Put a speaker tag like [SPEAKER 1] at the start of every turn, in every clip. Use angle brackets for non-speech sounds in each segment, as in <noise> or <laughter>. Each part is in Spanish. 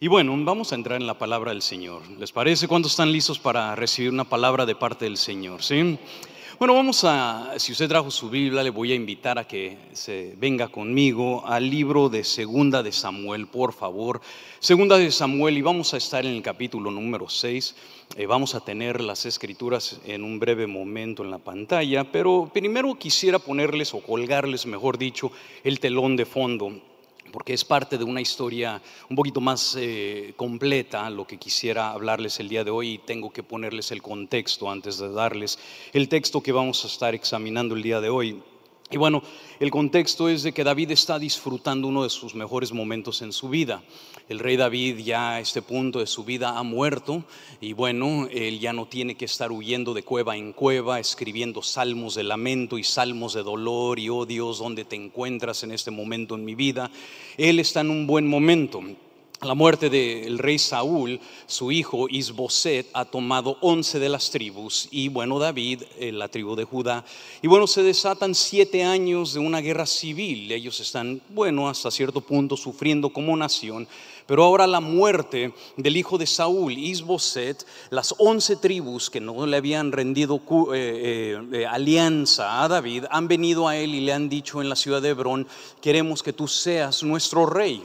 [SPEAKER 1] Y bueno, vamos a entrar en la palabra del Señor. ¿Les parece? ¿Cuántos están listos para recibir una palabra de parte del Señor? ¿Sí? Bueno, vamos a, si usted trajo su Biblia, le voy a invitar a que se venga conmigo al libro de Segunda de Samuel, por favor. Segunda de Samuel, y vamos a estar en el capítulo número 6. Eh, vamos a tener las escrituras en un breve momento en la pantalla, pero primero quisiera ponerles o colgarles, mejor dicho, el telón de fondo porque es parte de una historia un poquito más eh, completa, lo que quisiera hablarles el día de hoy y tengo que ponerles el contexto antes de darles el texto que vamos a estar examinando el día de hoy. Y bueno, el contexto es de que David está disfrutando uno de sus mejores momentos en su vida. El rey David ya a este punto de su vida ha muerto y bueno, él ya no tiene que estar huyendo de cueva en cueva, escribiendo salmos de lamento y salmos de dolor y oh Dios, ¿dónde te encuentras en este momento en mi vida? Él está en un buen momento. La muerte del rey Saúl, su hijo Isboset ha tomado once de las tribus y bueno, David, eh, la tribu de Judá. Y bueno, se desatan siete años de una guerra civil. Ellos están, bueno, hasta cierto punto sufriendo como nación. Pero ahora la muerte del hijo de Saúl, Isboset, las once tribus que no le habían rendido eh, eh, alianza a David, han venido a él y le han dicho en la ciudad de Hebrón, queremos que tú seas nuestro rey.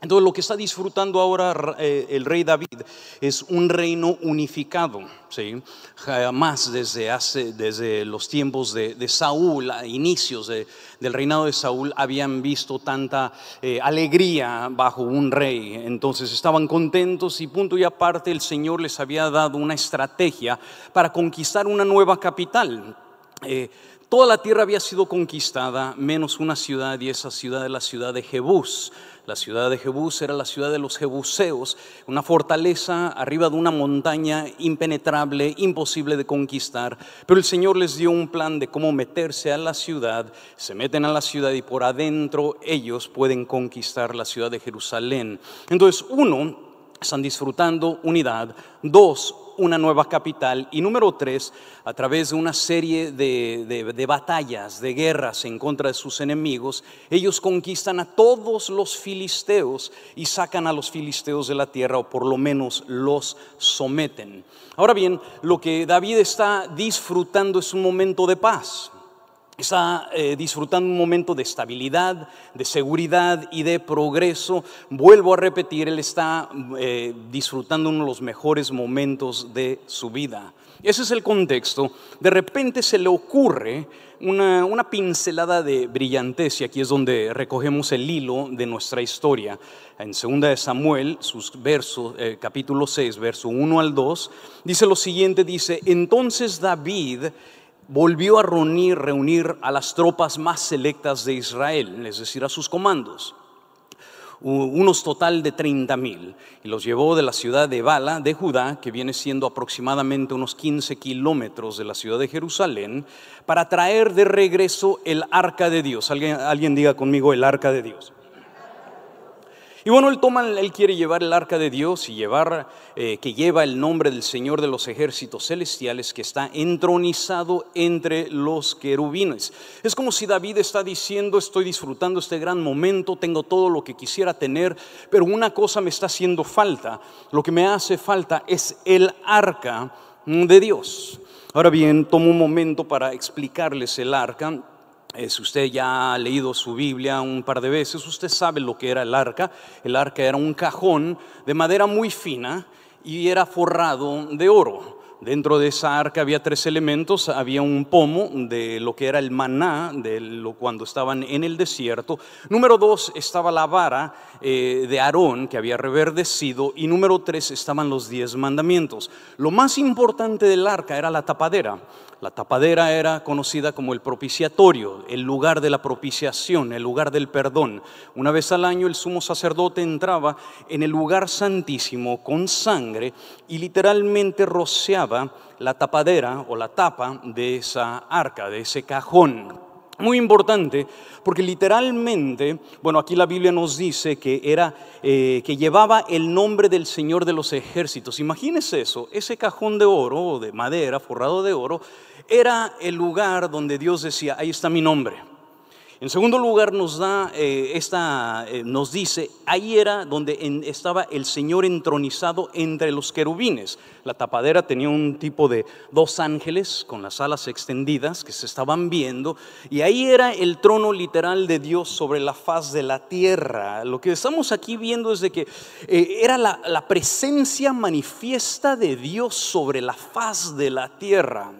[SPEAKER 1] Entonces lo que está disfrutando ahora eh, el rey David es un reino unificado. ¿sí? Jamás desde, hace, desde los tiempos de, Saúl, a inicios del reinado de Saúl, habían visto tanta eh, alegría bajo un rey. Entonces estaban contentos y punto y aparte el Señor les había dado una estrategia para conquistar una nueva capital. Eh, toda la tierra había sido conquistada, menos una ciudad, y esa ciudad es la ciudad de Jebús. La ciudad de Jebús era la ciudad de los jebuseos, una fortaleza arriba de una montaña impenetrable, imposible de conquistar. Pero el Señor les dio un plan de cómo meterse a la ciudad. Se meten a la ciudad y por adentro ellos pueden conquistar la ciudad de Jerusalén. Entonces, uno, están disfrutando unidad. Dos, una nueva capital. Y número tres, a través de una serie de, batallas, de guerras en contra de sus enemigos, ellos conquistan a todos los filisteos y sacan a los filisteos de la tierra o por lo menos los someten. Ahora bien, lo que David está disfrutando es un momento de paz está eh, disfrutando un momento de estabilidad, de seguridad y de progreso. Vuelvo a repetir, él está eh, disfrutando uno de los mejores momentos de su vida. Ese es el contexto. De repente se le ocurre una, pincelada de brillantez y aquí es donde recogemos el hilo de nuestra historia. En 2 de Samuel, sus versos, eh, capítulo 6, verso 1 al 2, dice lo siguiente, dice, entonces David volvió a reunir, a las tropas más selectas de Israel, es decir, a sus comandos, unos total de 30 mil, y los llevó de la ciudad de Bala, de Judá, que viene siendo aproximadamente unos 15 kilómetros de la ciudad de Jerusalén, para traer de regreso el arca de Dios. Alguien, alguien diga conmigo el arca de Dios. Y bueno, él toma, él quiere llevar el arca de Dios y llevar, eh, que lleva el nombre del Señor de los ejércitos celestiales que está entronizado entre los querubines. Es como si David está diciendo, estoy disfrutando este gran momento, tengo todo lo que quisiera tener, pero una cosa me está haciendo falta. Lo que me hace falta es el arca de Dios. Ahora bien, tomo un momento para explicarles el arca. Eh, si usted ya ha leído su Biblia un par de veces, usted sabe lo que era el arca. El arca era un cajón de madera muy fina y era forrado de oro. Dentro de esa arca había tres elementos, había un pomo de lo que era el maná, de lo, cuando estaban en el desierto. Número dos estaba la vara eh, de Aarón que había reverdecido y número tres estaban los diez mandamientos. Lo más importante del arca era la tapadera. La tapadera era conocida como el propiciatorio, el lugar de la propiciación, el lugar del perdón. Una vez al año el sumo sacerdote entraba en el lugar santísimo con sangre y literalmente rociaba la tapadera o la tapa de esa arca, de ese cajón. Muy importante, porque literalmente, bueno, aquí la Biblia nos dice que era eh, que llevaba el nombre del Señor de los ejércitos. Imagínese eso, ese cajón de oro o de madera forrado de oro era el lugar donde Dios decía, ahí está mi nombre. En segundo lugar, nos da eh, esta, eh, nos dice, ahí era donde estaba el Señor entronizado entre los querubines. La tapadera tenía un tipo de dos ángeles con las alas extendidas que se estaban viendo, y ahí era el trono literal de Dios sobre la faz de la tierra. Lo que estamos aquí viendo es de que eh, era la, la presencia manifiesta de Dios sobre la faz de la tierra.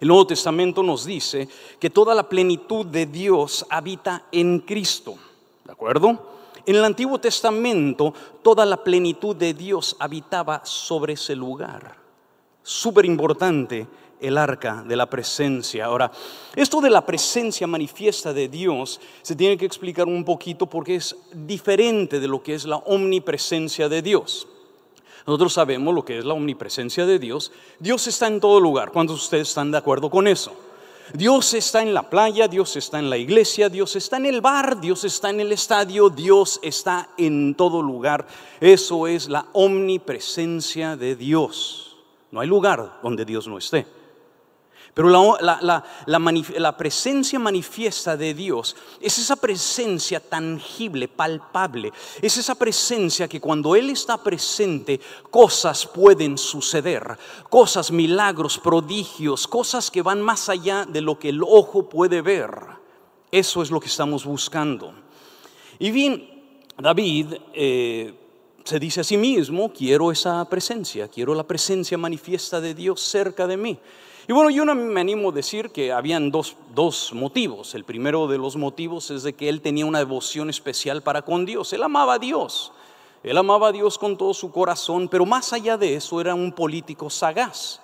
[SPEAKER 1] El Nuevo Testamento nos dice que toda la plenitud de Dios habita en Cristo. ¿De acuerdo? En el Antiguo Testamento toda la plenitud de Dios habitaba sobre ese lugar. Súper importante el arca de la presencia. Ahora, esto de la presencia manifiesta de Dios se tiene que explicar un poquito porque es diferente de lo que es la omnipresencia de Dios. Nosotros sabemos lo que es la omnipresencia de Dios. Dios está en todo lugar. ¿Cuántos de ustedes están de acuerdo con eso? Dios está en la playa, Dios está en la iglesia, Dios está en el bar, Dios está en el estadio, Dios está en todo lugar. Eso es la omnipresencia de Dios. No hay lugar donde Dios no esté. Pero la, presencia manifiesta de Dios es esa presencia tangible, palpable. Es esa presencia que cuando Él está presente, cosas pueden suceder. Cosas, milagros, prodigios, cosas que van más allá de lo que el ojo puede ver. Eso es lo que estamos buscando. Y bien, David... Eh, se dice a sí mismo, quiero esa presencia, quiero la presencia manifiesta de Dios cerca de mí. Y bueno, yo no me animo a decir que habían dos, dos, motivos. El primero de los motivos es de que él tenía una devoción especial para con Dios. Él amaba a Dios. Él amaba a Dios con todo su corazón, pero más allá de eso era un político sagaz.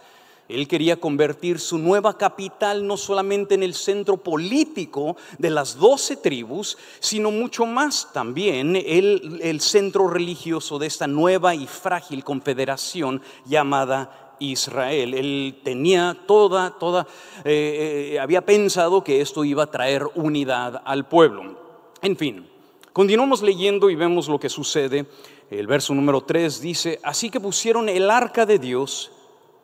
[SPEAKER 1] Él quería convertir su nueva capital no solamente en el centro político de las doce tribus, sino mucho más también el, el centro religioso de esta nueva y frágil confederación llamada Israel. Él tenía toda, toda, eh, eh, había pensado que esto iba a traer unidad al pueblo. En fin, continuamos leyendo y vemos lo que sucede. El verso número 3 dice, así que pusieron el arca de Dios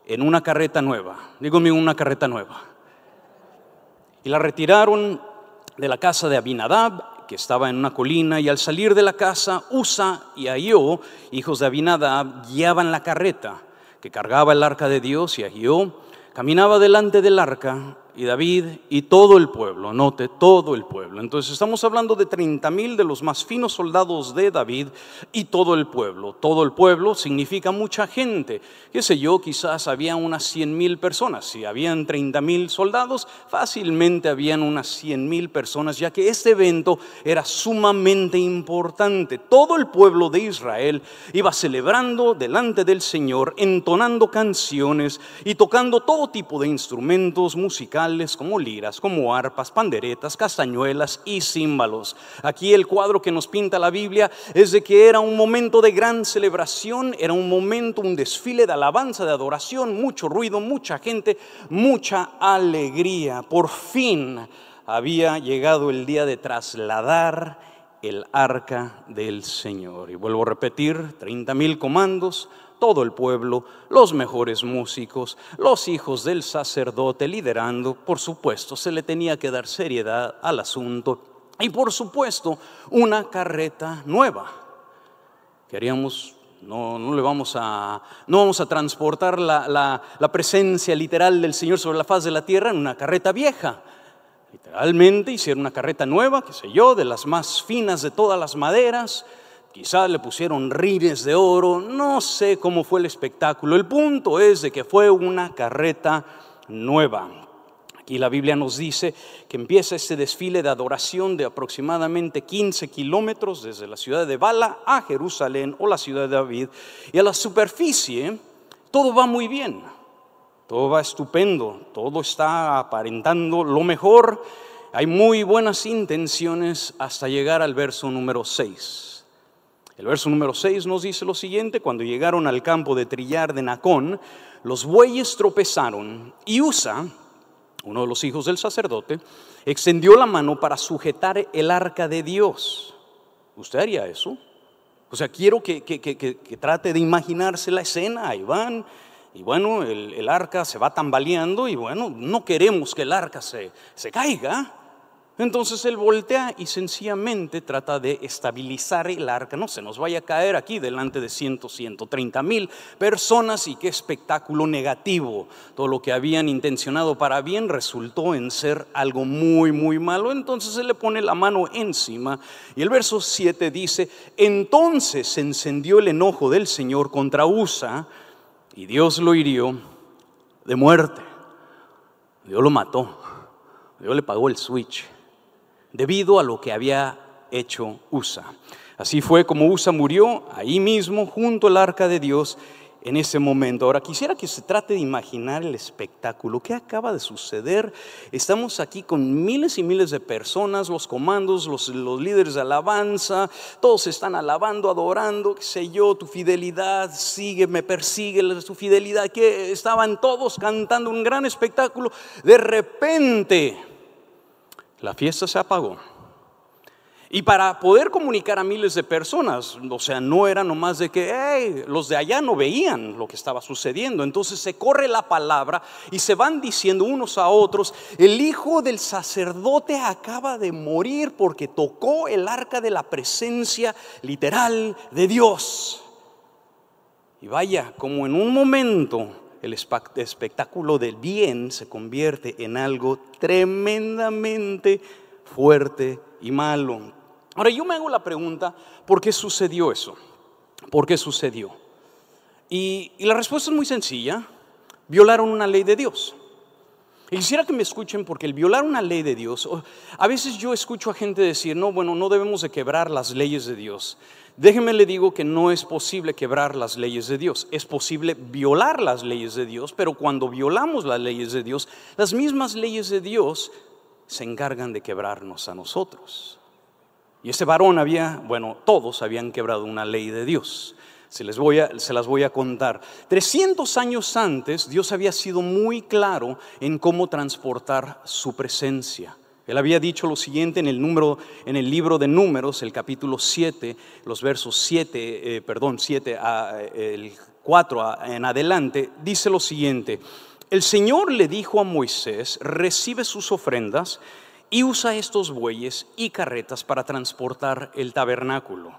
[SPEAKER 1] en una carreta nueva. Dígame una carreta nueva. Y la retiraron de la casa de Abinadab, que estaba en una colina, y al salir de la casa, Usa y Ahio, hijos de Abinadab, guiaban la carreta que cargaba el arca de Dios y Agio, caminaba delante del arca y David y todo el pueblo, note, todo el pueblo. Entonces estamos hablando de 30 mil de los más finos soldados de David y todo el pueblo. Todo el pueblo significa mucha gente. Qué sé yo, quizás había unas 100 mil personas. Si habían 30 mil soldados, fácilmente habían unas 100 mil personas, ya que este evento era sumamente importante. Todo el pueblo de Israel iba celebrando delante del Señor, entonando canciones y tocando todo tipo de instrumentos musicales como liras, como arpas, panderetas, castañuelas y címbalos. Aquí el cuadro que nos pinta la Biblia es de que era un momento de gran celebración, era un momento, un desfile de alabanza, de adoración, mucho ruido, mucha gente, mucha alegría. Por fin había llegado el día de trasladar el arca del Señor. Y vuelvo a repetir, 30 mil comandos, todo el pueblo, los mejores músicos, los hijos del sacerdote liderando, por supuesto, se le tenía que dar seriedad al asunto y por supuesto una carreta nueva. Queríamos, no, no le vamos a, no vamos a transportar la, la presencia literal del Señor sobre la faz de la tierra en una carreta vieja. Literalmente hicieron una carreta nueva, qué sé yo, de las más finas de todas las maderas, Quizás le pusieron rines de oro, no sé cómo fue el espectáculo. El punto es de que fue una carreta nueva. Aquí la Biblia nos dice que empieza este desfile de adoración de aproximadamente 15 kilómetros desde la ciudad de Bala a Jerusalén o la ciudad de David. Y a la superficie todo va muy bien, todo va estupendo, todo está aparentando lo mejor. Hay muy buenas intenciones hasta llegar al verso número 6. El verso número 6 nos dice lo siguiente, cuando llegaron al campo de trillar de Nacón, los bueyes tropezaron y Usa, uno de los hijos del sacerdote, extendió la mano para sujetar el arca de Dios. ¿Usted haría eso? O sea, quiero que, trate de imaginarse la escena, ahí van, y bueno, el, arca se va tambaleando y bueno, no queremos que el arca se, se caiga. Entonces él voltea y sencillamente trata de estabilizar el arca. No se nos vaya a caer aquí delante de 100, 130 mil personas y qué espectáculo negativo. Todo lo que habían intencionado para bien resultó en ser algo muy, muy malo. Entonces él le pone la mano encima y el verso 7 dice, entonces se encendió el enojo del Señor contra Usa y Dios lo hirió de muerte. Dios lo mató. Dios le pagó el switch debido a lo que había hecho Usa. Así fue como Usa murió ahí mismo junto al arca de Dios en ese momento. Ahora quisiera que se trate de imaginar el espectáculo. ¿Qué acaba de suceder? Estamos aquí con miles y miles de personas, los comandos, los, los líderes de alabanza, todos están alabando, adorando, qué sé yo, tu fidelidad, sigue, me persigue tu fidelidad, que estaban todos cantando un gran espectáculo. De repente la fiesta se apagó. Y para poder comunicar a miles de personas, o sea, no era nomás de que los de allá no veían lo que estaba sucediendo. Entonces se corre la palabra y se van diciendo unos a otros, el hijo del sacerdote acaba de morir porque tocó el arca de la presencia literal de Dios. Y vaya, como en un momento el espectáculo del bien se convierte en algo tremendamente fuerte y malo. Ahora yo me hago la pregunta, ¿por qué sucedió eso? ¿Por qué sucedió? Y, la respuesta es muy sencilla, violaron una ley de Dios. Y quisiera que me escuchen porque el violar una ley de Dios, a veces yo escucho a gente decir, no, bueno, no debemos de quebrar las leyes de Dios. Déjeme le digo que no es posible quebrar las leyes de Dios, es posible violar las leyes de Dios, pero cuando violamos las leyes de Dios, las mismas leyes de Dios se encargan de quebrarnos a nosotros. Y ese varón había, bueno, todos habían quebrado una ley de Dios. Se, les voy a, se las voy a contar. 300 años antes, Dios había sido muy claro en cómo transportar su presencia. Él había dicho lo siguiente en el, número, en el libro de Números, el capítulo 7, los versos 7, eh, perdón, 7 a, el 4 en adelante, dice lo siguiente. El Señor le dijo a Moisés, recibe sus ofrendas y usa estos bueyes y carretas para transportar el tabernáculo.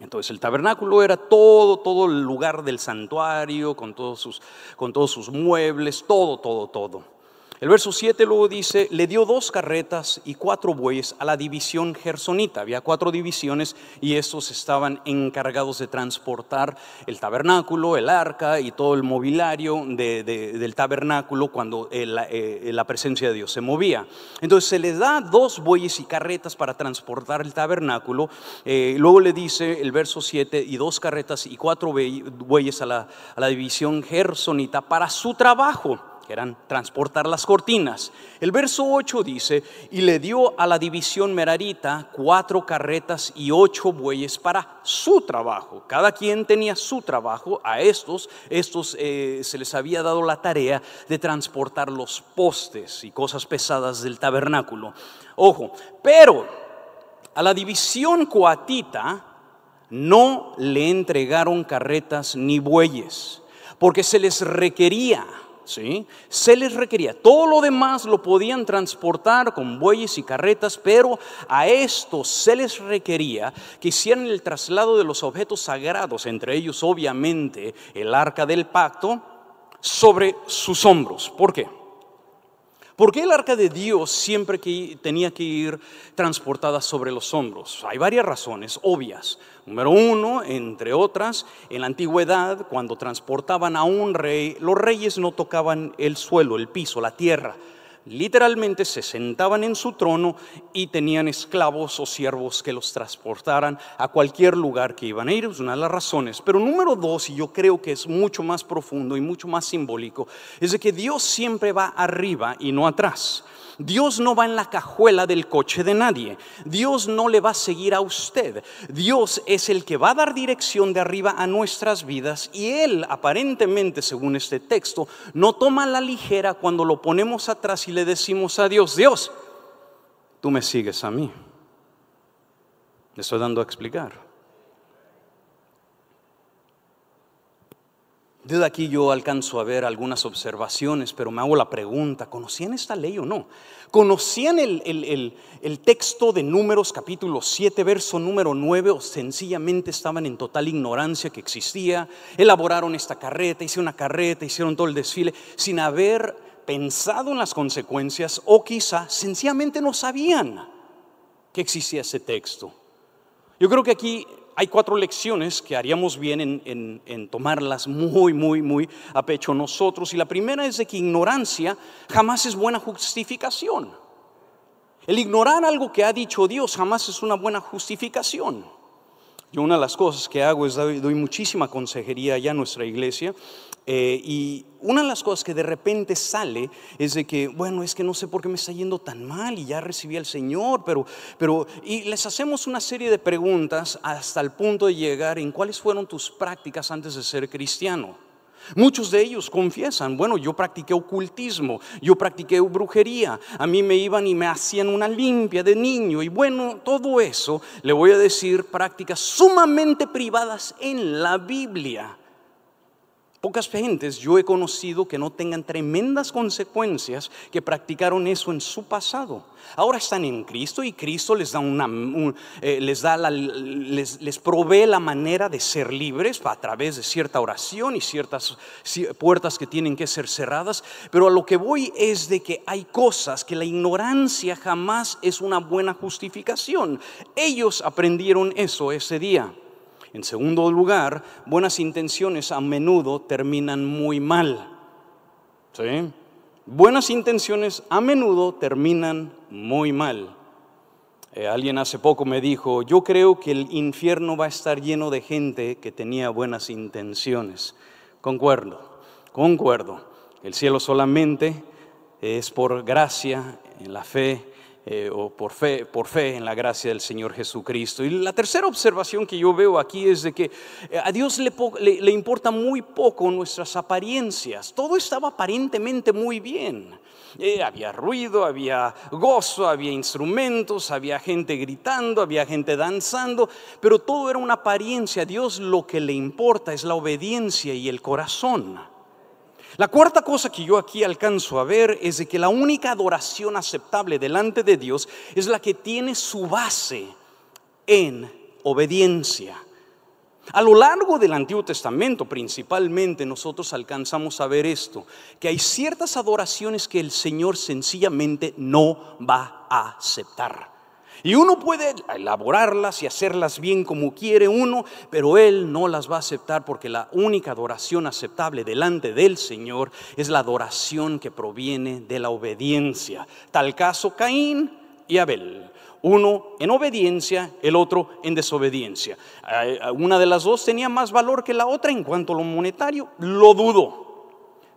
[SPEAKER 1] Entonces el tabernáculo era todo, todo el lugar del santuario, con todos sus, con todos sus muebles, todo, todo, todo. El verso 7 luego dice, le dio dos carretas y cuatro bueyes a la división gersonita. Había cuatro divisiones y estos estaban encargados de transportar el tabernáculo, el arca y todo el mobiliario del tabernáculo cuando eh, eh, la, presencia de Dios se movía. Entonces se le da dos bueyes y carretas para transportar el tabernáculo. Eh, luego le dice el verso 7 y dos carretas y cuatro bueyes a la, a la división gersonita para su trabajo que eran transportar las cortinas. El verso 8 dice, y le dio a la división merarita cuatro carretas y ocho bueyes para su trabajo. Cada quien tenía su trabajo. A estos, estos eh, se les había dado la tarea de transportar los postes y cosas pesadas del tabernáculo. Ojo, pero a la división coatita no le entregaron carretas ni bueyes, porque se les requería ¿sí? Se les requería. Todo lo demás lo podían transportar con bueyes y carretas, pero a estos se les requería que hicieran el traslado de los objetos sagrados, entre ellos obviamente el arca del pacto, sobre sus hombros. ¿Por qué? ¿Por qué el arca de Dios siempre que tenía que ir transportada sobre los hombros? Hay varias razones obvias. Número uno, entre otras, en la antigüedad, cuando transportaban a un rey, los reyes no tocaban el suelo, el piso, la tierra Literalmente se sentaban en su trono y tenían esclavos o siervos que los transportaran a cualquier lugar que iban a ir. Es una de las razones. Pero número dos, y yo creo que es mucho más profundo y mucho más simbólico, es de que Dios siempre va arriba y no atrás. Dios no va en la cajuela del coche de nadie. Dios no le va a seguir a usted. Dios es el que va a dar dirección de arriba a nuestras vidas y Él aparentemente, según este texto, no toma la ligera cuando lo ponemos atrás y le decimos a Dios, Dios, tú me sigues a mí. Le estoy dando a explicar. Desde aquí yo alcanzo a ver algunas observaciones, pero me hago la pregunta, ¿conocían esta ley o no? ¿Conocían el, texto de Números capítulo 7, verso número 9 o sencillamente estaban en total ignorancia que existía? Elaboraron esta carreta, hicieron una carreta, hicieron todo el desfile sin haber pensado en las consecuencias o quizá sencillamente no sabían que existía ese texto. Yo creo que aquí hay cuatro lecciones que haríamos bien en, tomarlas muy, muy, muy a pecho nosotros. Y la primera es de que ignorancia jamás es buena justificación. El ignorar algo que ha dicho Dios jamás es una buena justificación. Yo una de las cosas que hago es doy, muchísima consejería allá en nuestra iglesia eh, y una de las cosas que de repente sale es de que, bueno, es que no sé por qué me está yendo tan mal y ya recibí al Señor, pero, pero, y les hacemos una serie de preguntas hasta el punto de llegar en cuáles fueron tus prácticas antes de ser cristiano. Muchos de ellos confiesan, bueno, yo practiqué ocultismo, yo practiqué brujería, a mí me iban y me hacían una limpia de niño y bueno, todo eso, le voy a decir, prácticas sumamente privadas en la Biblia Pocas gentes yo he conocido que no tengan tremendas consecuencias que practicaron eso en su pasado. Ahora están en Cristo y Cristo les da una, eh, les da les, les, provee la manera de ser libres a través de cierta oración y ciertas puertas que tienen que ser cerradas. Pero a lo que voy es de que hay cosas que la ignorancia jamás es una buena justificación. Ellos aprendieron eso ese día. En segundo lugar, buenas intenciones a menudo terminan muy mal. Buenas intenciones a menudo terminan muy mal. Eh, alguien hace poco me dijo, yo creo que el infierno va a estar lleno de gente que tenía buenas intenciones. Concuerdo, concuerdo. El cielo solamente es por gracia, en la fe eh, o por fe, por fe en la gracia del Señor Jesucristo. Y la tercera observación que yo veo aquí es de que eh, a Dios le, le, importa muy poco nuestras apariencias. Todo estaba aparentemente muy bien. Eh, había ruido, había gozo, había instrumentos, había gente gritando, había gente danzando, pero todo era una apariencia. A Dios lo que le importa es la obediencia y el corazón. La cuarta cosa que yo aquí alcanzo a ver es de que la única adoración aceptable delante de Dios es la que tiene su base en obediencia. A lo largo del Antiguo Testamento principalmente nosotros alcanzamos a ver esto, que hay ciertas adoraciones que el Señor sencillamente no va a aceptar. Y uno puede elaborarlas y hacerlas bien como quiere uno, pero Él no las va a aceptar porque la única adoración aceptable delante del Señor es la adoración que proviene de la obediencia. Tal caso Caín y Abel. Uno en obediencia, el otro en desobediencia. Una de las dos tenía más valor que la otra en cuanto a lo monetario, lo dudo.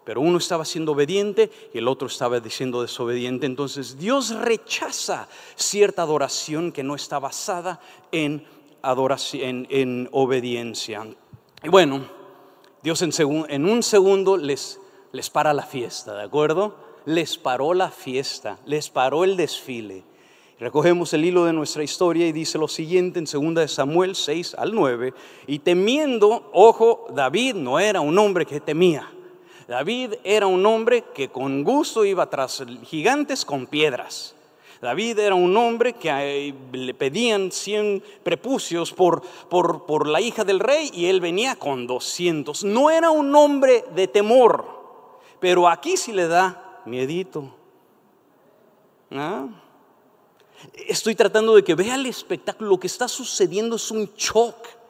[SPEAKER 1] Pero uno estaba siendo obediente y el otro estaba siendo desobediente. Entonces Dios rechaza cierta adoración que no está basada en, adoración, en, obediencia. Y bueno, Dios en, un segundo les, les para la fiesta, ¿de acuerdo? Les paró la fiesta, les paró el desfile. Recogemos el hilo de nuestra historia y dice lo siguiente en 2 de Samuel 6 al 9, y temiendo, ojo, David no era un hombre que temía. David era un hombre que con gusto iba tras gigantes con piedras. David era un hombre que eh, le pedían 100 prepucios por, por, por, la hija del rey y él venía con 200. No era un hombre de temor, pero aquí sí le da miedito. ¿Ah? Estoy tratando de que vea el espectáculo, lo que está sucediendo es un shock.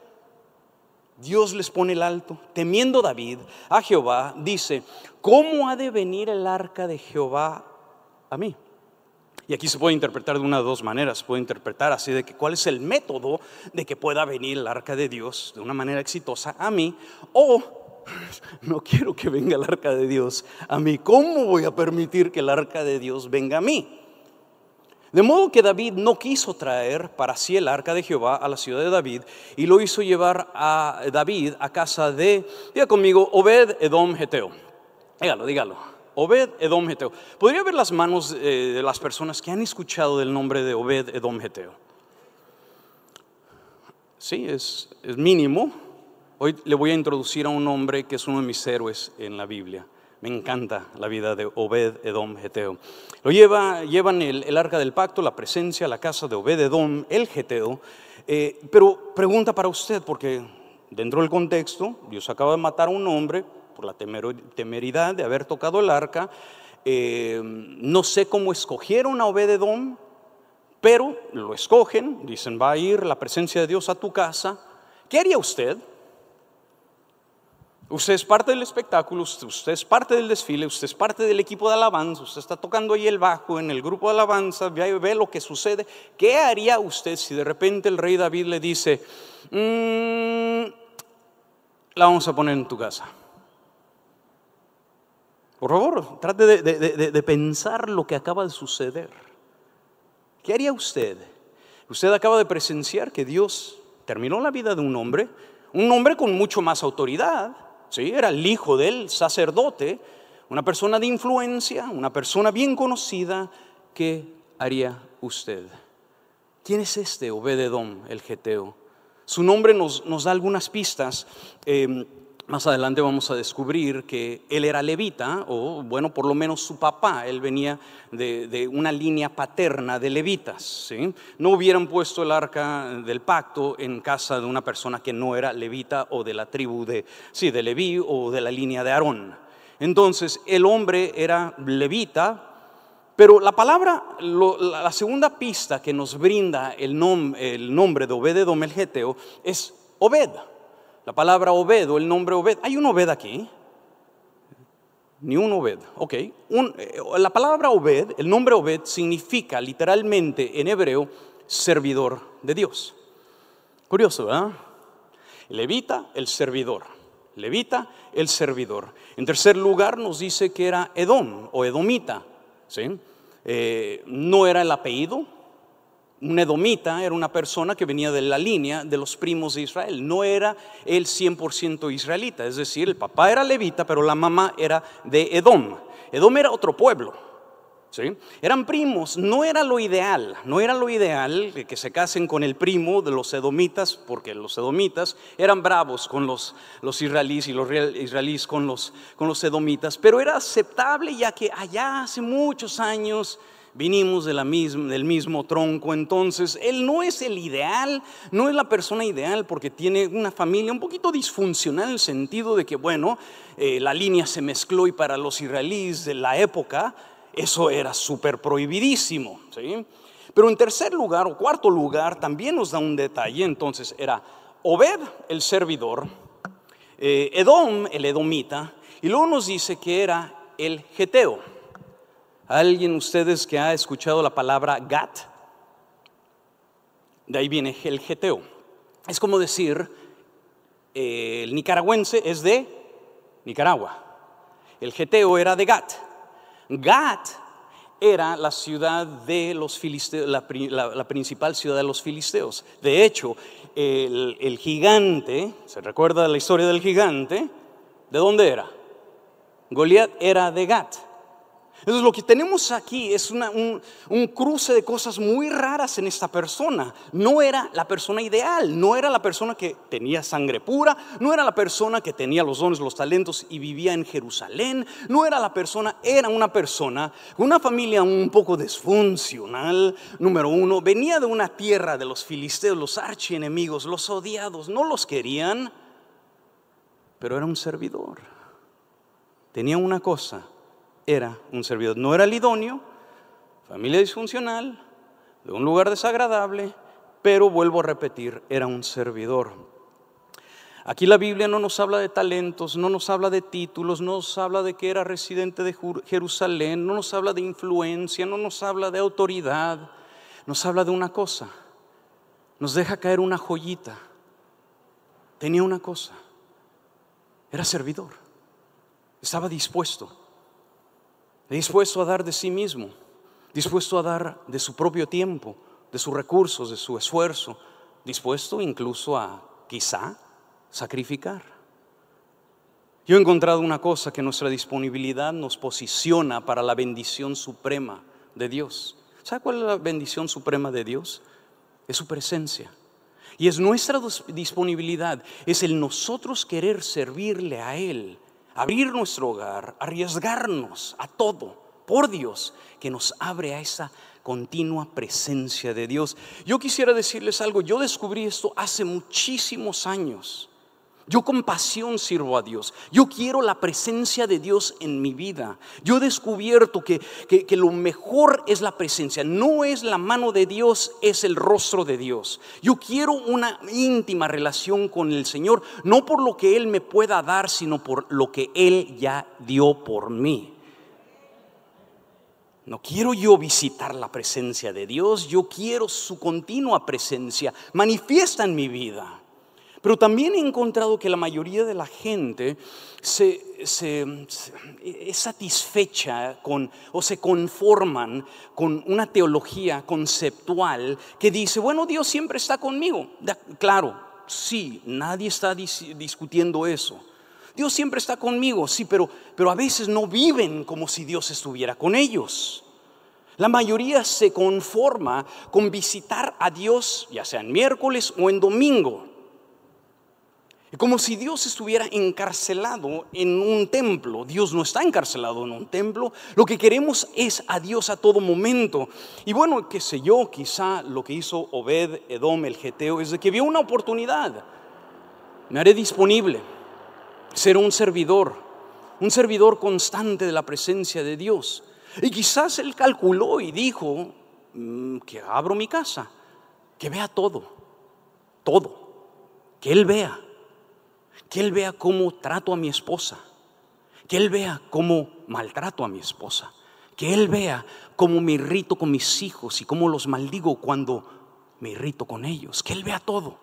[SPEAKER 1] Dios les pone el alto. Temiendo David a Jehová, dice, ¿cómo ha de venir el arca de Jehová a mí? Y aquí se puede interpretar de una de dos maneras. Se puede interpretar así de que cuál es el método de que pueda venir el arca de Dios de una manera exitosa a mí. O <laughs> no quiero que venga el arca de Dios a mí. ¿Cómo voy a permitir que el arca de Dios venga a mí? De modo que David no quiso traer para sí el arca de Jehová a la ciudad de David y lo hizo llevar a David a casa de, diga conmigo, Obed Edom Geteo. Dígalo, dígalo. Obed Edom Geteo. ¿Podría ver las manos eh, de las personas que han escuchado del nombre de Obed Edom Geteo? Sí, es, es mínimo. Hoy le voy a introducir a un hombre que es uno de mis héroes en la Biblia. Me encanta la vida de Obed Edom Geteo. Lo lleva, llevan el, arca del pacto, la presencia, la casa de Obed Edom, el Geteo. Eh, pero pregunta para usted, porque dentro del contexto, Dios acaba de matar a un hombre por la temeridad de haber tocado el arca. Eh, no sé cómo escogieron a Obed Edom, pero lo escogen, dicen, va a ir la presencia de Dios a tu casa. ¿Qué haría usted? Usted es parte del espectáculo, usted es parte del desfile, usted es parte del equipo de alabanza, usted está tocando ahí el bajo en el grupo de alabanza, ve, lo que sucede. ¿Qué haría usted si de repente el rey David le dice, mm, la vamos a poner en tu casa? Por favor, trate de pensar lo que acaba de suceder. ¿Qué haría usted? Usted acaba de presenciar que Dios terminó la vida de un hombre, un hombre con mucho más autoridad, ¿sí? era el hijo del sacerdote, una persona de influencia, una persona bien conocida. ¿Qué haría usted? ¿Quién es este Obededom, el Geteo? Su nombre nos, nos da algunas pistas. Eh, más adelante vamos a descubrir que él era levita, o bueno, por lo menos su papá, él venía de, una línea paterna de levitas. ¿sí? No hubieran puesto el arca del pacto en casa de una persona que no era levita o de la tribu de, sí, de Leví o de la línea de Aarón. Entonces, el hombre era levita, pero la palabra, la segunda pista que nos brinda el, el nombre de Obed el Geteo es Obed. La palabra Obed o el nombre Obed. ¿Hay un Obed aquí? Ni un Obed. Ok. Eh, la palabra Obed, el nombre Obed, significa literalmente en hebreo servidor de Dios. Curioso, ¿verdad? Levita, el servidor. Levita, el servidor. En tercer lugar, nos dice que era Edom o Edomita. ¿sí? Eh, no era el apellido, un edomita era una persona que venía de la línea de los primos de Israel. No era el 100% israelita. Es decir, el papá era levita, pero la mamá era de Edom. Edom era otro pueblo. ¿sí? Eran primos. No era lo ideal. No era lo ideal que se casen con el primo de los edomitas, porque los edomitas eran bravos con los, los israelíes y los israelíes con los, con los edomitas. Pero era aceptable ya que allá hace muchos años vinimos del mismo tronco, entonces él no es el ideal, no es la persona ideal porque tiene una familia un poquito disfuncional en el sentido de que, bueno, eh, la línea se mezcló y para los israelíes de la época eso era súper prohibidísimo. ¿sí? Pero en tercer lugar o cuarto lugar también nos da un detalle, entonces era Obed el servidor, eh, Edom el edomita, y luego nos dice que era el geteo. ¿Alguien ustedes que ha escuchado la palabra GAT? De ahí viene el geteo. Es como decir, eh, el nicaragüense es de Nicaragua. El geteo era de Gat. Gat era la ciudad de los filisteos, la, principal ciudad de los filisteos. De hecho, el, el, gigante, ¿se recuerda la historia del gigante? ¿De dónde era? Goliat era de Gat. Entonces lo que tenemos aquí es un, cruce de cosas muy raras en esta persona. No era la persona ideal, no era la persona que tenía sangre pura, no era la persona que tenía los dones, los talentos y vivía en Jerusalén, no era la persona, era una persona una familia un poco disfuncional, número uno, venía de una tierra de los filisteos, los archienemigos, los odiados, no los querían, pero era un servidor. Tenía una cosa era un servidor. No era el idóneo, familia disfuncional, de un lugar desagradable, pero vuelvo a repetir, era un servidor. Aquí la Biblia no nos habla de talentos, no nos habla de títulos, no nos habla de que era residente de Jerusalén, no nos habla de influencia, no nos habla de autoridad, nos habla de una cosa, nos deja caer una joyita. Tenía una cosa, era servidor, estaba dispuesto dispuesto a dar de sí mismo, dispuesto a dar de su propio tiempo, de sus recursos, de su esfuerzo, dispuesto incluso a quizá sacrificar. Yo he encontrado una cosa que nuestra disponibilidad nos posiciona para la bendición suprema de Dios. ¿Sabe cuál es la bendición suprema de Dios? Es su presencia. Y es nuestra disponibilidad, es el nosotros querer servirle a Él, abrir nuestro hogar, arriesgarnos a todo por Dios, que nos abre a esa continua presencia de Dios. Yo quisiera decirles algo, yo descubrí esto hace muchísimos años. Yo con pasión sirvo a Dios. Yo quiero la presencia de Dios en mi vida. Yo he descubierto que, que, lo mejor es la presencia. No es la mano de Dios, es el rostro de Dios. Yo quiero una íntima relación con el Señor, no por lo que Él me pueda dar, sino por lo que Él ya dio por mí. No quiero yo visitar la presencia de Dios, yo quiero su continua presencia manifiesta en mi vida. Pero también he encontrado que la mayoría de la gente se, es satisfecha con o se conforman con una teología conceptual que dice, bueno, Dios siempre está conmigo. Claro, sí, nadie está discutiendo eso. Dios siempre está conmigo, sí, pero, pero a veces no viven como si Dios estuviera con ellos. La mayoría se conforma con visitar a Dios, ya sea en miércoles o en domingo. Como si Dios estuviera encarcelado en un templo. Dios no está encarcelado en un templo. Lo que queremos es a Dios a todo momento. Y bueno, qué sé yo, quizá lo que hizo Obed Edom, el Geteo, es de que vio una oportunidad. Me haré disponible. Ser un servidor. Un servidor constante de la presencia de Dios. Y quizás él calculó y dijo mm, que abro mi casa. Que vea todo. Todo. Que él vea que Él vea cómo trato a mi esposa, que Él vea cómo maltrato a mi esposa, que Él vea cómo me irrito con mis hijos y cómo los maldigo cuando me irrito con ellos, que Él vea todo,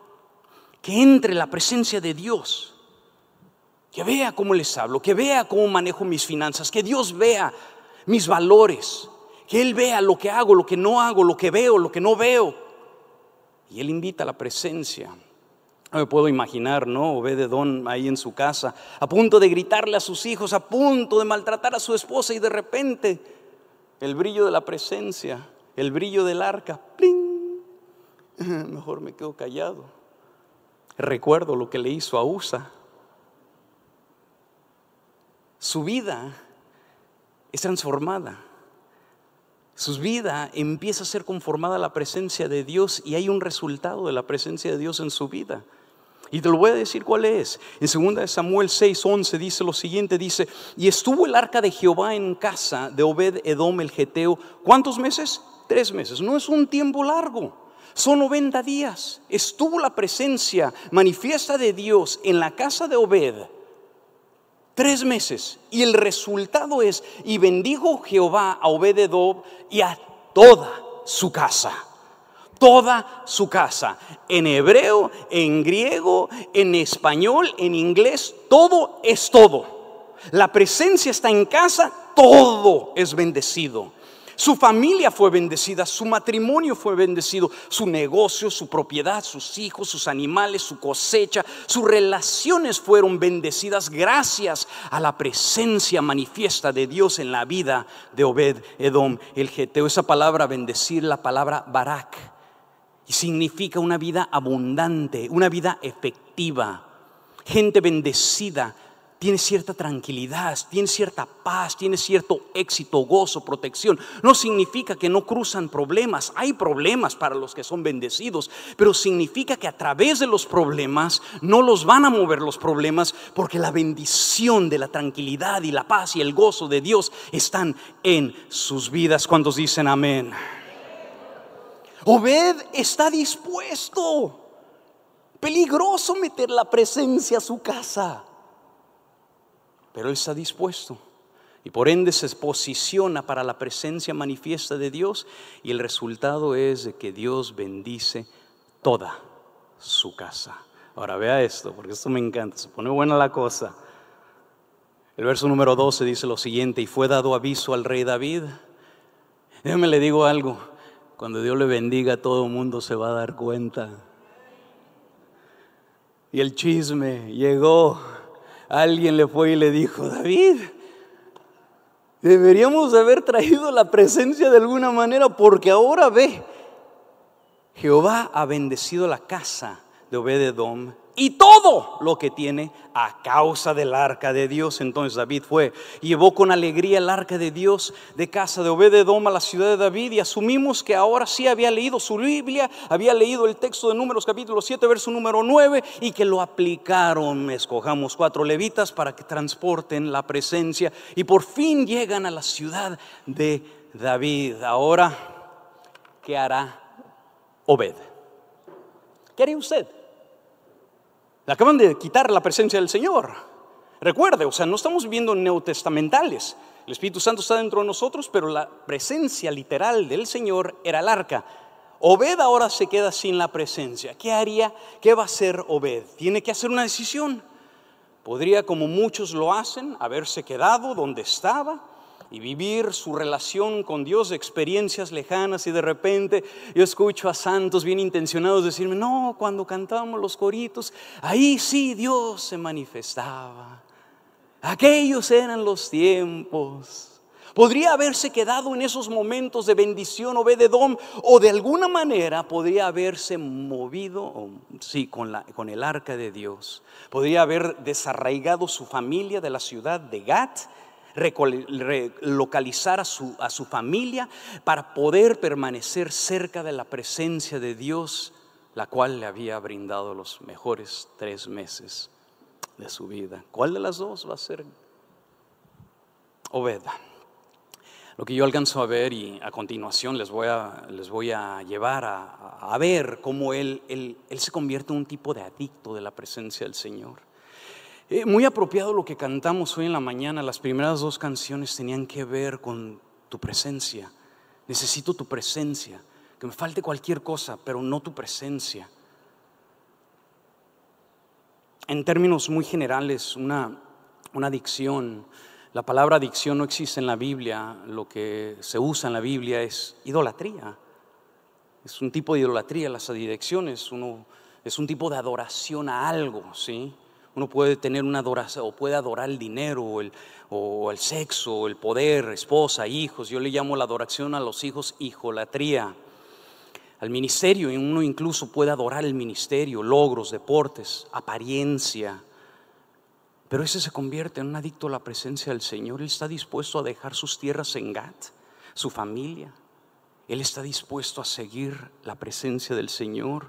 [SPEAKER 1] que entre la presencia de Dios, que vea cómo les hablo, que vea cómo manejo mis finanzas, que Dios vea mis valores, que Él vea lo que hago, lo que no hago, lo que veo, lo que no veo. Y Él invita a la presencia me puedo imaginar, ¿no? Obededón ahí en su casa, a punto de gritarle a sus hijos, a punto de maltratar a su esposa y de repente el brillo de la presencia, el brillo del arca, ¡pling! <laughs> Mejor me quedo callado. Recuerdo lo que le hizo a Usa. Su vida es transformada. Su vida empieza a ser conformada a la presencia de Dios y hay un resultado de la presencia de Dios en su vida. Y te lo voy a decir cuál es. En 2 Samuel 6:11 dice lo siguiente, dice, "Y estuvo el arca de Jehová en casa de Obed Edom el geteo, ¿cuántos meses? Tres meses. No es un tiempo largo. Son 90 días. Estuvo la presencia manifiesta de Dios en la casa de Obed. Tres meses. Y el resultado es, y bendijo Jehová a Obed Edom y a toda su casa toda su casa, en hebreo, en griego, en español, en inglés, todo es todo. La presencia está en casa, todo es bendecido. Su familia fue bendecida, su matrimonio fue bendecido, su negocio, su propiedad, sus hijos, sus animales, su cosecha, sus relaciones fueron bendecidas gracias a la presencia manifiesta de Dios en la vida de Obed Edom, el Geteo. Esa palabra bendecir, la palabra barak y significa una vida abundante, una vida efectiva. Gente bendecida tiene cierta tranquilidad, tiene cierta paz, tiene cierto éxito, gozo, protección. No significa que no cruzan problemas, hay problemas para los que son bendecidos, pero significa que a través de los problemas no los van a mover los problemas porque la bendición de la tranquilidad y la paz y el gozo de Dios están en sus vidas. ¿Cuántos dicen amén? Obed está dispuesto. Peligroso meter la presencia a su casa. Pero él está dispuesto. Y por ende se posiciona para la presencia manifiesta de Dios. Y el resultado es de que Dios bendice toda su casa. Ahora vea esto, porque esto me encanta. Se pone buena la cosa. El verso número 12 dice lo siguiente, y fue dado aviso al rey David. Déjame le digo algo, cuando Dios le bendiga, todo el mundo se va a dar cuenta. Y el chisme llegó. Alguien le fue y le dijo, David, deberíamos haber traído la presencia de alguna manera porque ahora ve. Jehová ha bendecido la casa de Obededom y todo lo que tiene a causa del arca de Dios. Entonces David fue y llevó con alegría el arca de Dios de casa de Obededom a la ciudad de David y asumimos que ahora sí había leído su Biblia, había leído el texto de Números capítulo 7, verso número 9 y que lo aplicaron. Escojamos cuatro levitas para que transporten la presencia y por fin llegan a la ciudad de David. Ahora, ¿qué hará Obed? ¿Qué haría usted? Le acaban de quitar la presencia del Señor. Recuerde, o sea, no estamos viviendo neotestamentales. El Espíritu Santo está dentro de nosotros, pero la presencia literal del Señor era el arca. Obed ahora se queda sin la presencia. ¿Qué haría? ¿Qué va a hacer Obed? Tiene que hacer una decisión. Podría, como muchos lo hacen, haberse quedado donde estaba y vivir su relación con Dios, experiencias lejanas y de repente yo escucho a santos bien intencionados decirme, no, cuando cantábamos los coritos, ahí sí Dios se manifestaba. Aquellos eran los tiempos. Podría haberse quedado en esos momentos de bendición o Obededom o de alguna manera podría haberse movido, sí, con, la, con el arca de Dios. Podría haber desarraigado su familia de la ciudad de Gat relocalizar a su, a su familia para poder permanecer cerca de la presencia de Dios, la cual le había brindado los mejores tres meses de su vida. ¿Cuál de las dos va a ser? Obeda. Lo que yo alcanzo a ver y a continuación les voy a, les voy a llevar a, a ver cómo él, él, él se convierte en un tipo de adicto de la presencia del Señor. Eh, muy apropiado lo que cantamos hoy en la mañana. Las primeras dos canciones tenían que ver con tu presencia. Necesito tu presencia. Que me falte cualquier cosa, pero no tu presencia. En términos muy generales, una, una adicción, la palabra adicción no existe en la Biblia. Lo que se usa en la Biblia es idolatría. Es un tipo de idolatría, las adicciones. Uno, es un tipo de adoración a algo, ¿sí? Uno puede tener una adoración o puede adorar el dinero o el, o el sexo, el poder, esposa, hijos. Yo le llamo la adoración a los hijos hijolatría. Al ministerio, uno incluso puede adorar el ministerio, logros, deportes, apariencia. Pero ese se convierte en un adicto a la presencia del Señor. Él está dispuesto a dejar sus tierras en Gat, su familia, él está dispuesto a seguir la presencia del Señor.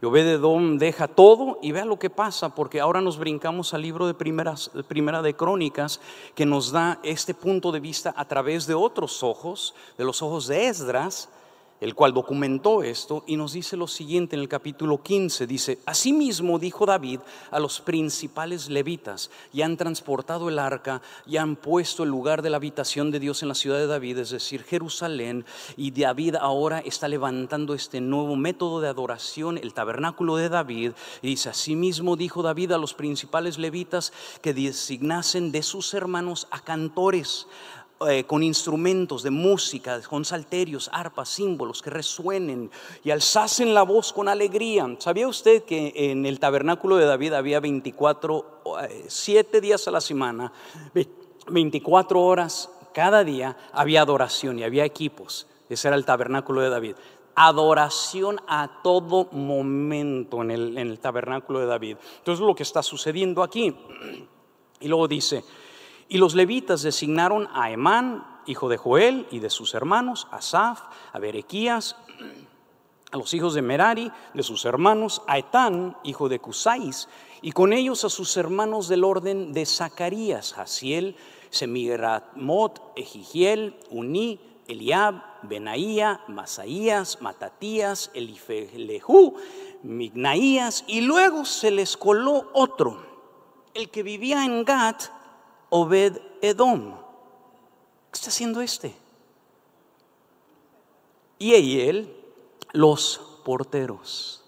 [SPEAKER 1] Y Obededom deja todo y vea lo que pasa, porque ahora nos brincamos al libro de primera de Crónicas, que nos da este punto de vista a través de otros ojos, de los ojos de Esdras, el cual documentó esto y nos dice lo siguiente en el capítulo 15, dice, asimismo dijo David a los principales levitas, y han transportado el arca, y han puesto el lugar de la habitación de Dios en la ciudad de David, es decir, Jerusalén, y David ahora está levantando este nuevo método de adoración, el tabernáculo de David, y dice, asimismo dijo David a los principales levitas que designasen de sus hermanos a cantores, eh, con instrumentos de música, con salterios, arpas, símbolos que resuenen y alzasen la voz con alegría. ¿Sabía usted que en el tabernáculo de David había 24, 7 eh, días a la semana, 24 horas cada día, había adoración y había equipos? Ese era el tabernáculo de David adoración a todo momento en el, en el, tabernáculo de David. Entonces lo que está sucediendo aquí. <clears throat> Y luego dice, y los levitas designaron a Emán, hijo de Joel, y de sus hermanos, a Asaf, a Berequías, a los hijos de Merari, de sus hermanos, a Etán, hijo de Cusais, y con ellos a sus hermanos del orden de Zacarías, Jaciel, Semiramot, Ejigiel, Uní, Eliab, Benaía, Masaías, Matatías, Elifelejú, Mignaías, y luego se les coló otro, el que vivía en Gat, Obed Edom. ¿Qué está haciendo este? Y él, los porteros.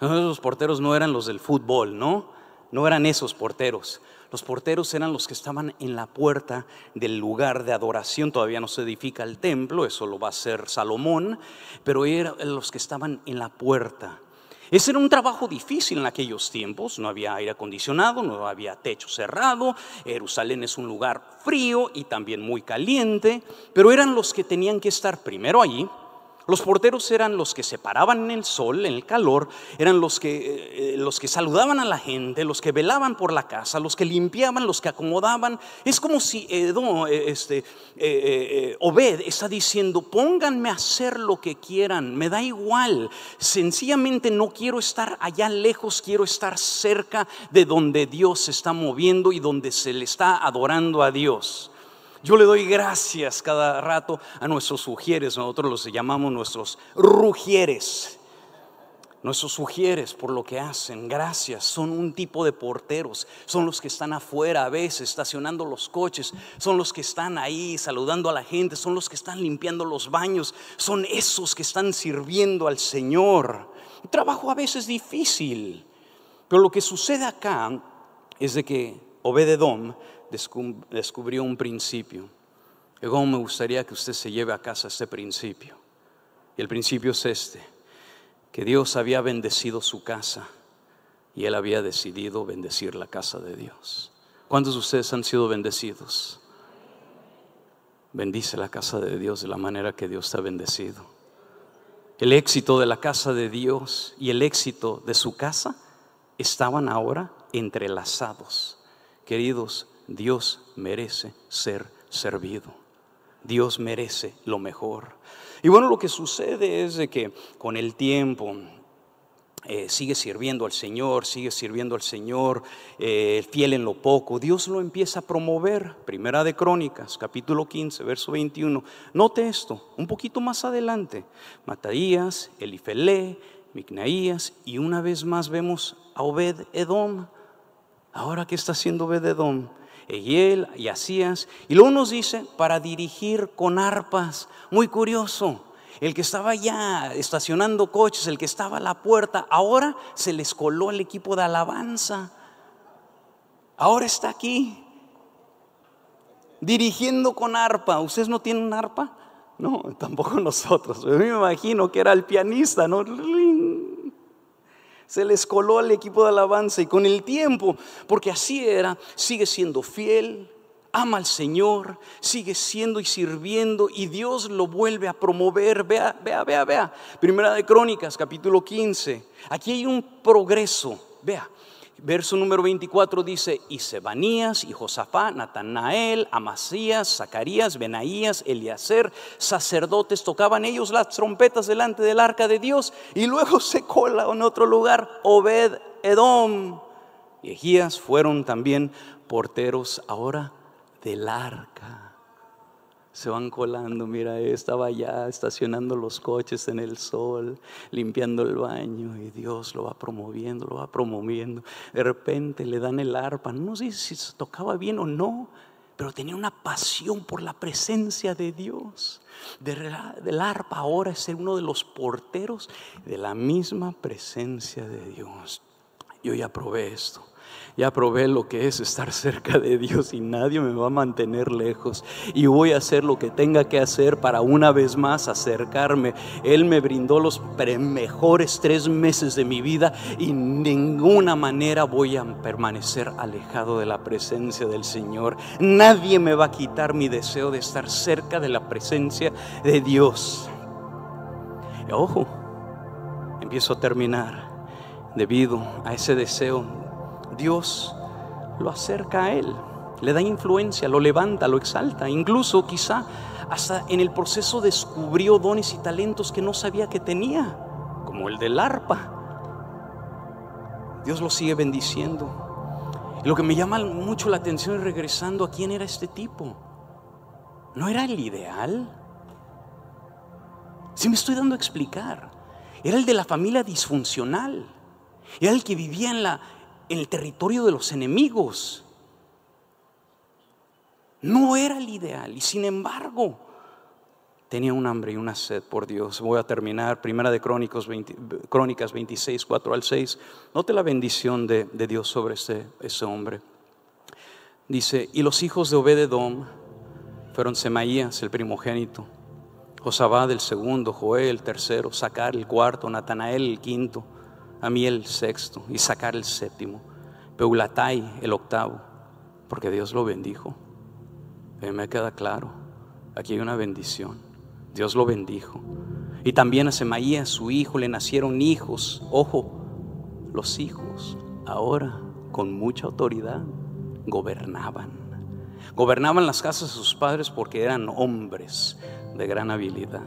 [SPEAKER 1] Los porteros no eran los del fútbol, ¿no? No eran esos porteros. Los porteros eran los que estaban en la puerta del lugar de adoración. Todavía no se edifica el templo, eso lo va a hacer Salomón, pero eran los que estaban en la puerta. Ese era un trabajo difícil en aquellos tiempos, no había aire acondicionado, no había techo cerrado, Jerusalén es un lugar frío y también muy caliente, pero eran los que tenían que estar primero allí, Los porteros eran los que se paraban en el sol, en el calor, eran los que, eh, eh, los que saludaban a la gente, los que velaban por la casa, los que limpiaban, los que acomodaban. Es como si Edo, eh, este, Obed está diciendo, pónganme a hacer lo que quieran, me da igual. Sencillamente no quiero estar allá lejos, quiero estar cerca de donde Dios se está moviendo y donde se le está adorando a Dios. Yo le doy gracias cada rato a nuestros sugieres, nosotros los llamamos nuestros rugieres. Nuestros sugieres por lo que hacen, gracias, son un tipo de porteros, son los que están afuera a veces estacionando los coches, son los que están ahí saludando a la gente, son los que están limpiando los baños, son esos que están sirviendo al Señor. Trabajo a veces difícil, pero lo que sucede acá es de que Obededom descubrió un principio. Y cómo me gustaría que usted se lleve a casa este principio. Y el principio es este, que Dios había bendecido su casa y él había decidido bendecir la casa de Dios. ¿Cuántos de ustedes han sido bendecidos? Bendice la casa de Dios de la manera que Dios te ha bendecido. El éxito de la casa de Dios y el éxito de su casa estaban ahora entrelazados. Queridos, Dios merece ser servido. Dios merece lo mejor. Y bueno, lo que sucede es de que con el tiempo eh, sigue sirviendo al Señor, sigue sirviendo al Señor, eh, fiel en lo poco. Dios lo empieza a promover. Primera de Crónicas, capítulo 15, verso 21. Note esto, un poquito más adelante. Mataías, Elifelé, Micnaías y una vez más vemos a Obed Edom. Ahora, ¿qué está haciendo Obed Edom? Egiel y Asías. Y luego nos dice, para dirigir con arpas. Muy curioso. El que estaba ya estacionando coches, el que estaba a la puerta, ahora se les coló el equipo de alabanza. Ahora está aquí, dirigiendo con arpa. ¿Ustedes no tienen arpa? No, <laughs> tampoco nosotros. Yo me imagino que era el pianista, ¿no? Se les coló al equipo de alabanza y con el tiempo, porque así era, sigue siendo fiel, ama al Señor, sigue siendo y sirviendo y Dios lo vuelve a promover. Vea, vea, vea, vea. Primera de Crónicas, capítulo 15. Aquí hay un progreso. Vea, Verso número 24 dice, y Sebanías, y Josafá, Natanael, Amasías, Zacarías, Benaías, Eliaser, sacerdotes, tocaban ellos las trompetas delante del arca de Dios, y luego <laughs> se cola en otro lugar Obed Edom. Y Egías fueron también porteros ahora del arca se van colando. Mira, estaba allá estacionando los coches en el sol, limpiando el baño y Dios lo va promoviendo, lo va promoviendo. De repente le dan el arpa, no sé si se tocaba bien o no, pero tenía una pasión por la presencia de Dios. Del arpa ahora es uno de los porteros de la misma presencia de Dios. Yo ya probé esto. Ya probé lo que es estar cerca de Dios y nadie me va a mantener lejos. Y voy a hacer lo que tenga que hacer para una vez más acercarme. Él me brindó los mejores tres meses de mi vida y ninguna manera voy a permanecer alejado de la presencia del Señor. Nadie me va a quitar mi deseo de estar cerca de la presencia de Dios. ojo, empiezo a terminar debido a ese deseo Dios lo acerca a Él, le da influencia, lo levanta, lo exalta. Incluso quizá hasta en el proceso descubrió dones y talentos que no sabía que tenía, como el del arpa. Dios lo sigue bendiciendo. lo que me llama mucho la atención es regresando a quién era este tipo. ¿No era el ideal? Si me estoy dando a explicar. Era el de la familia disfuncional. Era el que vivía en la, el territorio de los enemigos. No era el ideal y sin embargo tenía un hambre y una sed por Dios. Voy a terminar, primera de Crónicas, 20, Crónicas 26, 4 al 6. Note la bendición de, Dios sobre ese, hombre. Dice, y los hijos de Obededom fueron Semaías, el primogénito, Josabad el segundo, Joel el tercero, Sacar el cuarto, Natanael el quinto, a mí el sexto y sacar el séptimo, Peulatai el octavo, porque Dios lo bendijo. me queda claro, aquí hay una bendición. Dios lo bendijo. Y también a Semaías, su hijo, le nacieron hijos. Ojo, los hijos ahora con mucha autoridad gobernaban. Gobernaban las casas de sus padres porque eran hombres de gran habilidad.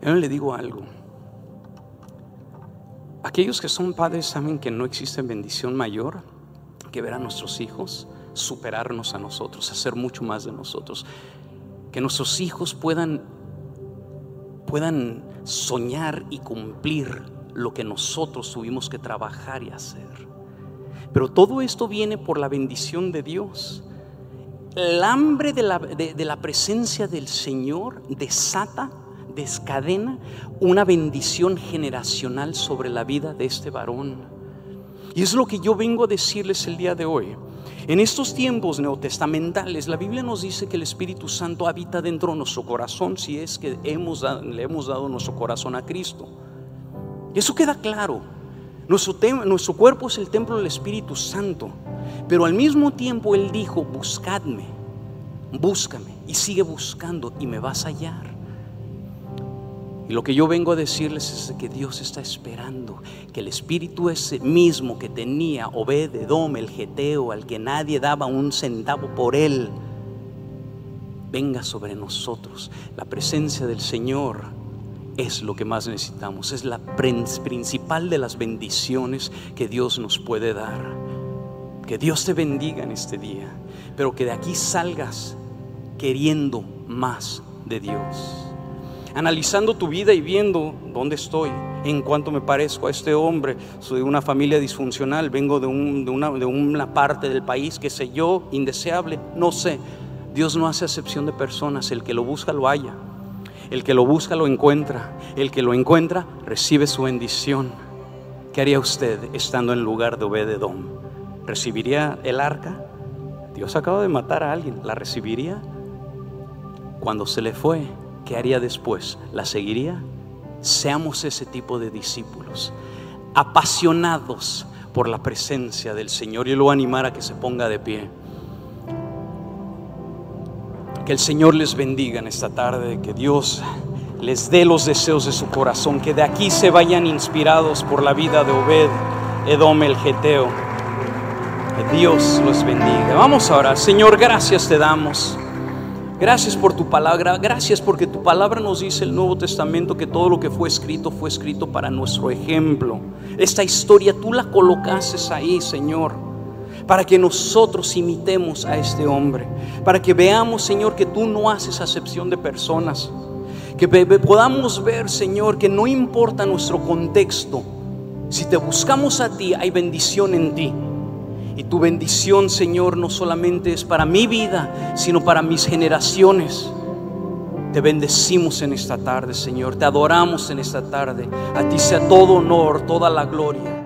[SPEAKER 1] Yo le digo algo. Aquellos que son padres saben que no existe bendición mayor que ver a nuestros hijos superarnos a nosotros, hacer mucho más de nosotros. Que nuestros hijos puedan, puedan soñar y cumplir lo que nosotros tuvimos que trabajar y hacer. Pero todo esto viene por la bendición de Dios. El hambre de la, de la presencia del Señor desata descadena una bendición generacional sobre la vida de este varón. Y es lo que yo vengo a decirles el día de hoy. En estos tiempos neotestamentales, la Biblia nos dice que el Espíritu Santo habita dentro de nuestro corazón si es que hemos, le hemos dado nuestro corazón a Cristo. Eso queda claro. Nuestro, nuestro cuerpo es el templo del Espíritu Santo. Pero al mismo tiempo Él dijo, buscadme, búscame y sigue buscando y me vas a hallar. Y lo que yo vengo a decirles es que Dios está esperando que el espíritu ese mismo que tenía Obededom, el geteo, al que nadie daba un centavo por él, venga sobre nosotros. La presencia del Señor es lo que más necesitamos, es la principal de las bendiciones que Dios nos puede dar. Que Dios te bendiga en este día, pero que de aquí salgas queriendo más de Dios analizando tu vida y viendo dónde estoy, en cuanto me parezco a este hombre. Soy de una familia disfuncional, vengo de, una, parte del país, que sé yo, indeseable, no sé. Dios no hace acepción de personas, el que lo busca lo halla, el que lo busca lo encuentra, el que lo encuentra recibe su bendición. ¿Qué haría usted estando en lugar de Obededom? ¿Recibiría el arca? Dios acaba de matar a alguien, ¿la recibiría? Cuando se le fue, ¿qué haría después? ¿La seguiría? Seamos ese tipo de discípulos, apasionados por la presencia del Señor. Y lo a animar a que se ponga de pie. Que el Señor les bendiga en esta tarde, que Dios les dé los deseos de su corazón, que de aquí se vayan inspirados por la vida de Obed, Edom el Geteo. Que Dios los bendiga. Vamos ahora, Señor, gracias te damos. Gracias por tu palabra, gracias porque tu palabra nos dice el Nuevo Testamento que todo lo que fue escrito fue escrito para nuestro ejemplo. Esta historia tú la colocases ahí, Señor, para que nosotros imitemos a este hombre, para que veamos, Señor, que tú no haces acepción de personas, que podamos ver, Señor, que no importa nuestro contexto, si te buscamos a ti, hay bendición en ti. Y tu bendición, Señor, no solamente es para mi vida, sino para mis generaciones. Te bendecimos en esta tarde, Señor. Te adoramos en esta tarde. A ti sea todo honor, toda la gloria.